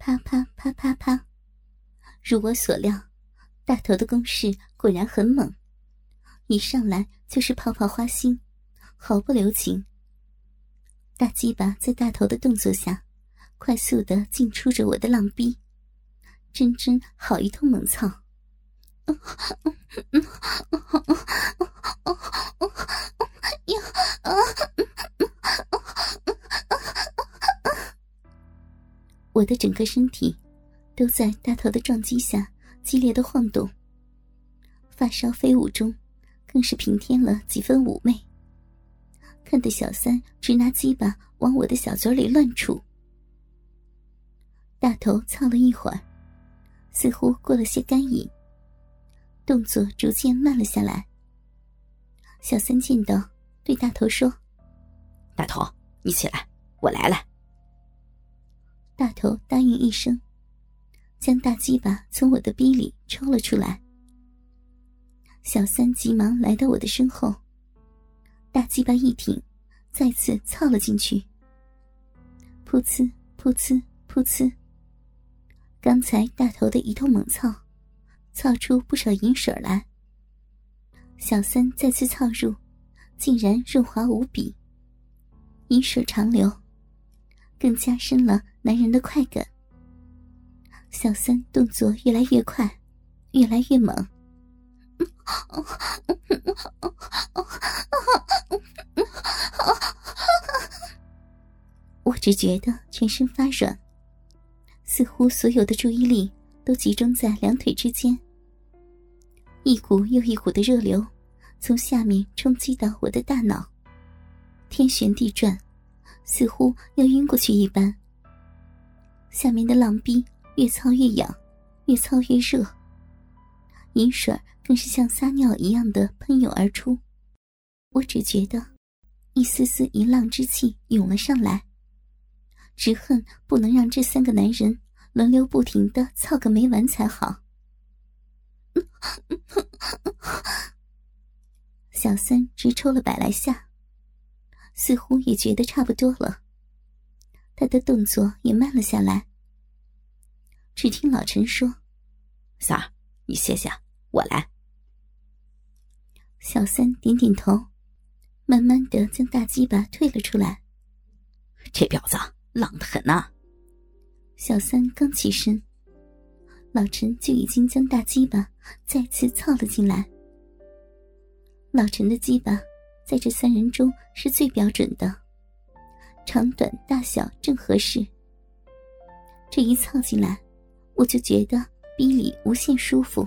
啪啪啪啪啪，如我所料，大头的攻势果然很猛，一上来就是泡泡花心，毫不留情。大鸡巴在大头的动作下，快速的进出着我的浪逼，真真好一通猛操。我的整个身体都在大头的撞击下激烈的晃动，发梢飞舞中更是平添了几分妩媚。看得小三直拿鸡巴往我的小嘴里乱杵，大头操了一会儿，似乎过了些干瘾，动作逐渐慢了下来。小三见到，对大头说：“大头，你起来，我来了。”头答应一声，将大鸡巴从我的逼里抽了出来。小三急忙来到我的身后。大鸡巴一挺，再次操了进去。噗呲噗呲噗呲。刚才大头的一通猛操，操出不少银水来。小三再次操入，竟然润滑无比，银水长流，更加深了男人的快感。小三动作越来越快，越来越猛。我只觉得全身发软，似乎所有的注意力都集中在两腿之间。一股又一股的热流从下面冲击到我的大脑，天旋地转，似乎要晕过去一般。下面的浪逼越操越痒，越操越热，银水更是像撒尿一样的喷涌而出。我只觉得一丝丝淫浪之气涌了上来。只恨不能让这三个男人轮流不停的操个没完才好。小三直抽了百来下，似乎也觉得差不多了，他的动作也慢了下来。只听老陈说：“三儿，你歇下，我来。”小三点点头，慢慢的将大鸡巴退了出来。这婊子！浪得很呐！小三刚起身，老陈就已经将大鸡巴再次操了进来。老陈的鸡巴在这三人中是最标准的，长短大小正合适。这一操进来，我就觉得逼里无限舒服，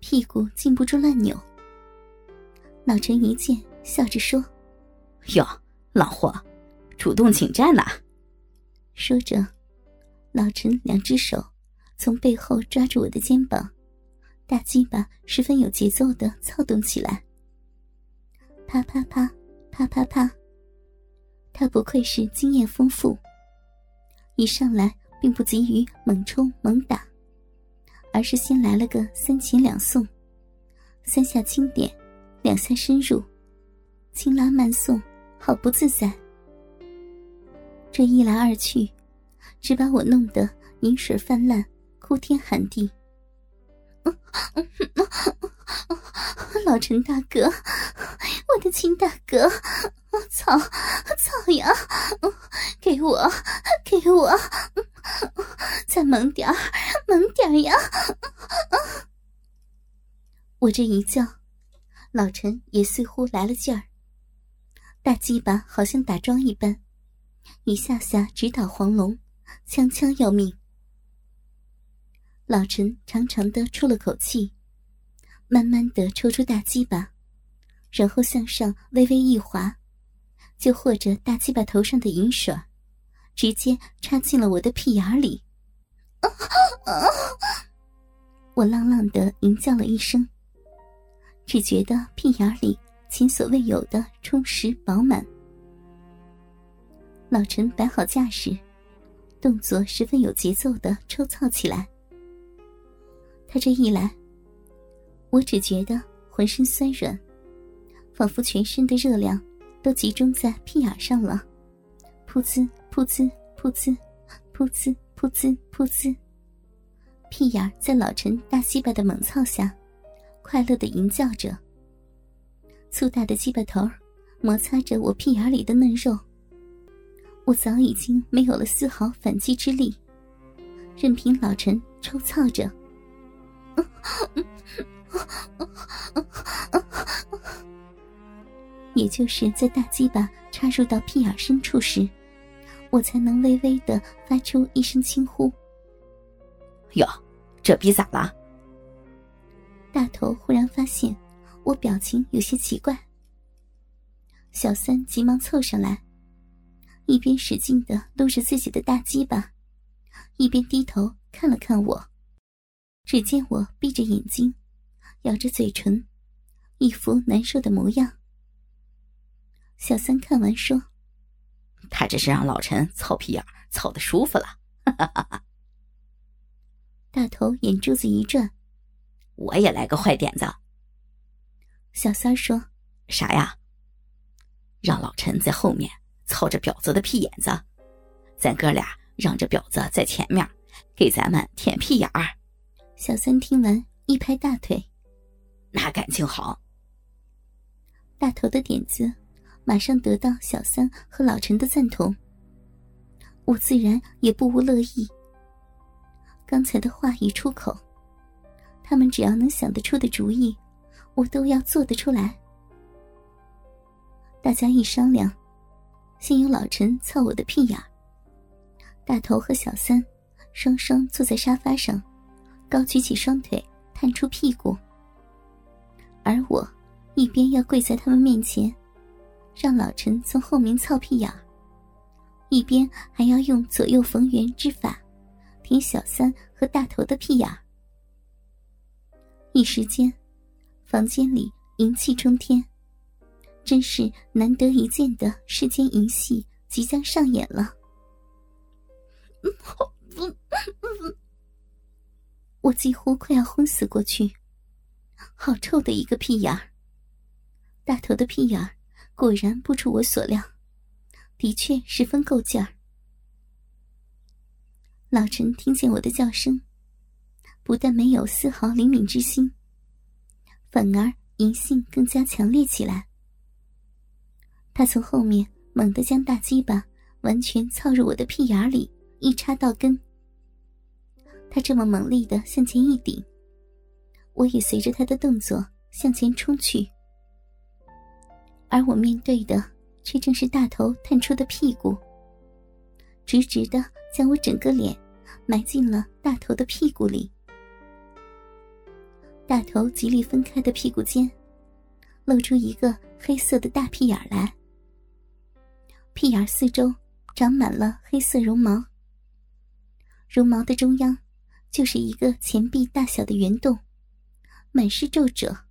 屁股禁不住乱扭。老陈一见，笑着说：“哟，老霍。”主动请战呐！说着，老陈两只手从背后抓住我的肩膀，大鸡巴十分有节奏的操动起来。啪啪啪，啪啪啪。他不愧是经验丰富，一上来并不急于猛冲猛打，而是先来了个三擒两送，三下轻点，两下深入，轻拉慢送，好不自在。这一来二去，只把我弄得饮水泛滥，哭天喊地。老陈大哥，亲大哥，操操呀！给我，给我，再猛点儿，猛点儿呀！我这一叫，老陈也似乎来了劲儿，大鸡巴好像打桩一般。一下下直捣黄龙，枪枪要命。老陈长长的出了口气，慢慢的抽出大鸡巴，然后向上微微一滑，就和着大鸡巴头上的银水，直接插进了我的屁眼里。我浪浪的吟叫了一声，只觉得屁眼里前所未有的充实饱满。老陈摆好架势，动作十分有节奏的抽操起来。他这一来，我只觉得浑身酸软，仿佛全身的热量都集中在屁眼上了。噗呲噗呲噗呲，噗呲噗呲噗呲，屁眼在老陈大鸡巴的猛操下，快乐的吟叫着。粗大的鸡巴头摩擦着我屁眼里的嫩肉，我早已经没有了丝毫反击之力，任凭老陈抽操着。也就是在大鸡巴插入到屁眼深处时，我才能微微的发出一声轻呼。哟，这逼咋了？大头忽然发现我表情有些奇怪，小三急忙凑上来，一边使劲的撸着自己的大鸡巴，一边低头看了看我。只见我闭着眼睛，咬着嘴唇，一副难受的模样。小三看完说：“他这是让老陈操屁眼，操的舒服了。”哈哈哈哈大头眼珠子一转：“我也来个坏点子。”小三说：“啥呀？让老陈在后面操着婊子的屁眼子，咱哥俩让这婊子在前面给咱们舔屁眼儿。”小三听完，一拍大腿：“那感情好！”大头的点子马上得到小三和老陈的赞同，我自然也不无乐意。刚才的话一出口，他们只要能想得出的主意，我都要做得出来。大家一商量，先由老陈操我的屁眼，大头和小三双双坐在沙发上。高举起双腿，探出屁股，而我一边要跪在他们面前，让老陈从后面操屁眼一边还要用左右逢源之法，舔小三和大头的屁眼一时间，房间里淫气冲天，真是难得一见的世间淫戏即将上演了。我几乎快要昏死过去，好臭的一个屁眼儿！大头的屁眼儿果然不出我所料，的确十分够劲儿。老陈听见我的叫声，不但没有丝毫灵敏之心，反而淫性更加强烈起来。他从后面猛地将大鸡巴完全操入我的屁眼里，一插到根。他这么猛力的向前一顶，我也随着他的动作向前冲去，而我面对的却正是大头探出的屁股，直直的将我整个脸埋进了大头的屁股里。大头极力分开的屁股间，露出一个黑色的大屁眼来，屁眼四周长满了黑色绒毛，绒毛的中央。就是一个钱币大小的圆洞，满是皱褶。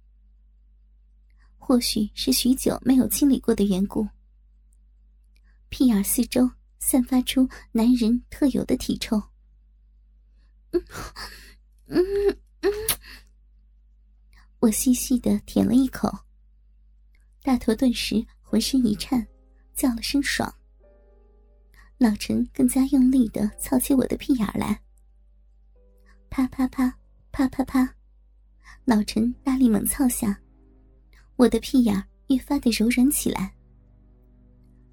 或许是许久没有清理过的缘故，屁眼四周散发出男人特有的体臭。嗯嗯嗯，我细细的舔了一口，大头顿时浑身一颤，叫了声爽。老陈更加用力的操起我的屁眼来。啪啪啪，啪啪啪！老陈大力猛操下，我的屁眼越发的柔软起来。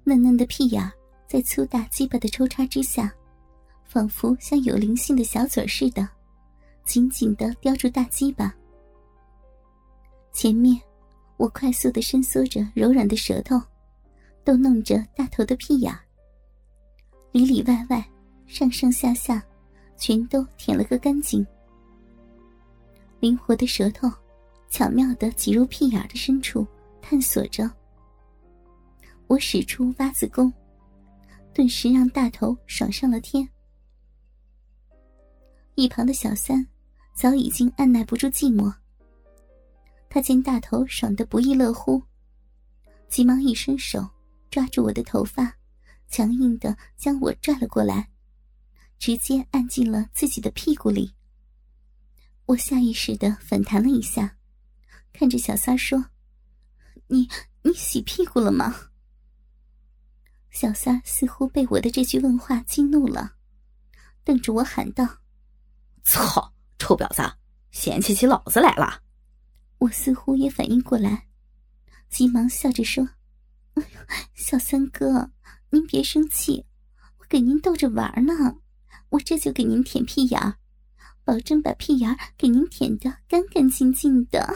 嫩嫩的屁眼在粗大鸡巴的抽插之下，仿佛像有灵性的小嘴似的，紧紧的叼住大鸡巴。前面，我快速的伸缩着柔软的舌头，逗弄着大头的屁眼，里里外外，上上下下。全都舔了个干净，灵活的舌头巧妙的挤入屁眼的深处，探索着。我使出挖子功，顿时让大头爽上了天。一旁的小三早已经按耐不住寂寞，他见大头爽得不亦乐乎，急忙一伸手抓住我的头发，强硬的将我拽了过来。直接按进了自己的屁股里。我下意识的反弹了一下，看着小三说：“你你洗屁股了吗？”小三似乎被我的这句问话激怒了，瞪着我喊道：“操，臭婊子，嫌弃起老子来了！”我似乎也反应过来，急忙笑着说：“小三哥，您别生气，我给您逗着玩呢。我这就给您舔屁眼儿，保证把屁眼儿给您舔的干干净净的。”